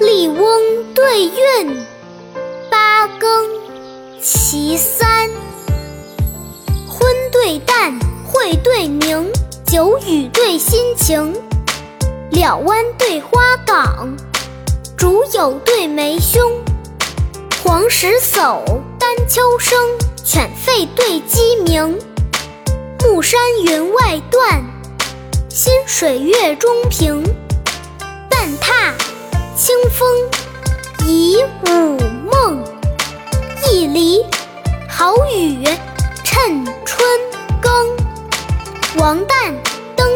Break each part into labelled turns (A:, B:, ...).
A: 笠翁对韵，八更其三。昏对淡，会对明，久雨对心晴。了湾对花港，竹友对梅凶。黄石叟，丹丘生，犬吠对鸡鸣。暮山云外断，新水月中平。半榻午梦，一犁好雨趁春耕。王旦登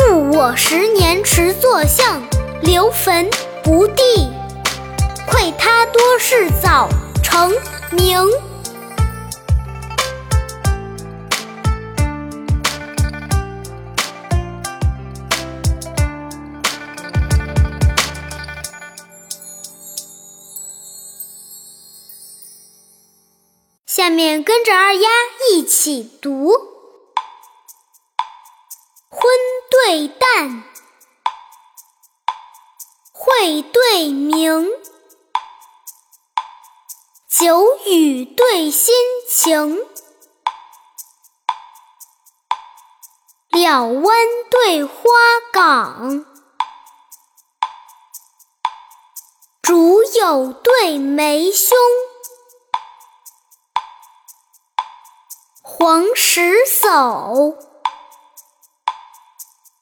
A: 庸，误我十年迟作相，留坟不第，愧他多事早成名。下面跟着二丫一起读：昏对淡，会对明，久雨对心晴，了湾对花港，竹友对梅兄。黄石叟，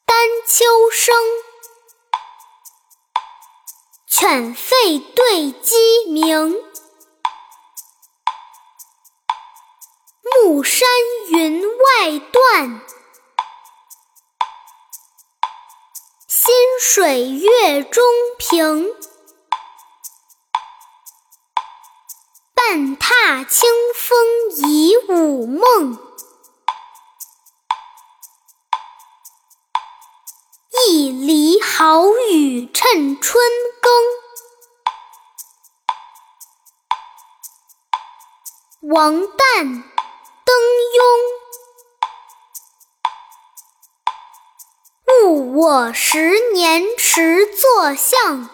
A: 丹丘生，犬吠对鸡鸣。暮山云外断，新水月中平。半踏清风午梦，一犁好雨趁春耕。王旦登庸，误我十年迟作相。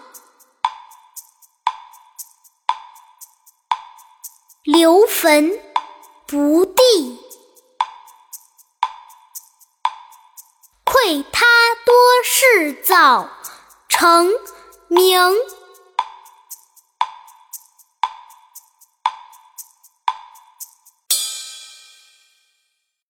A: 留坟不地，愧他多事造成名。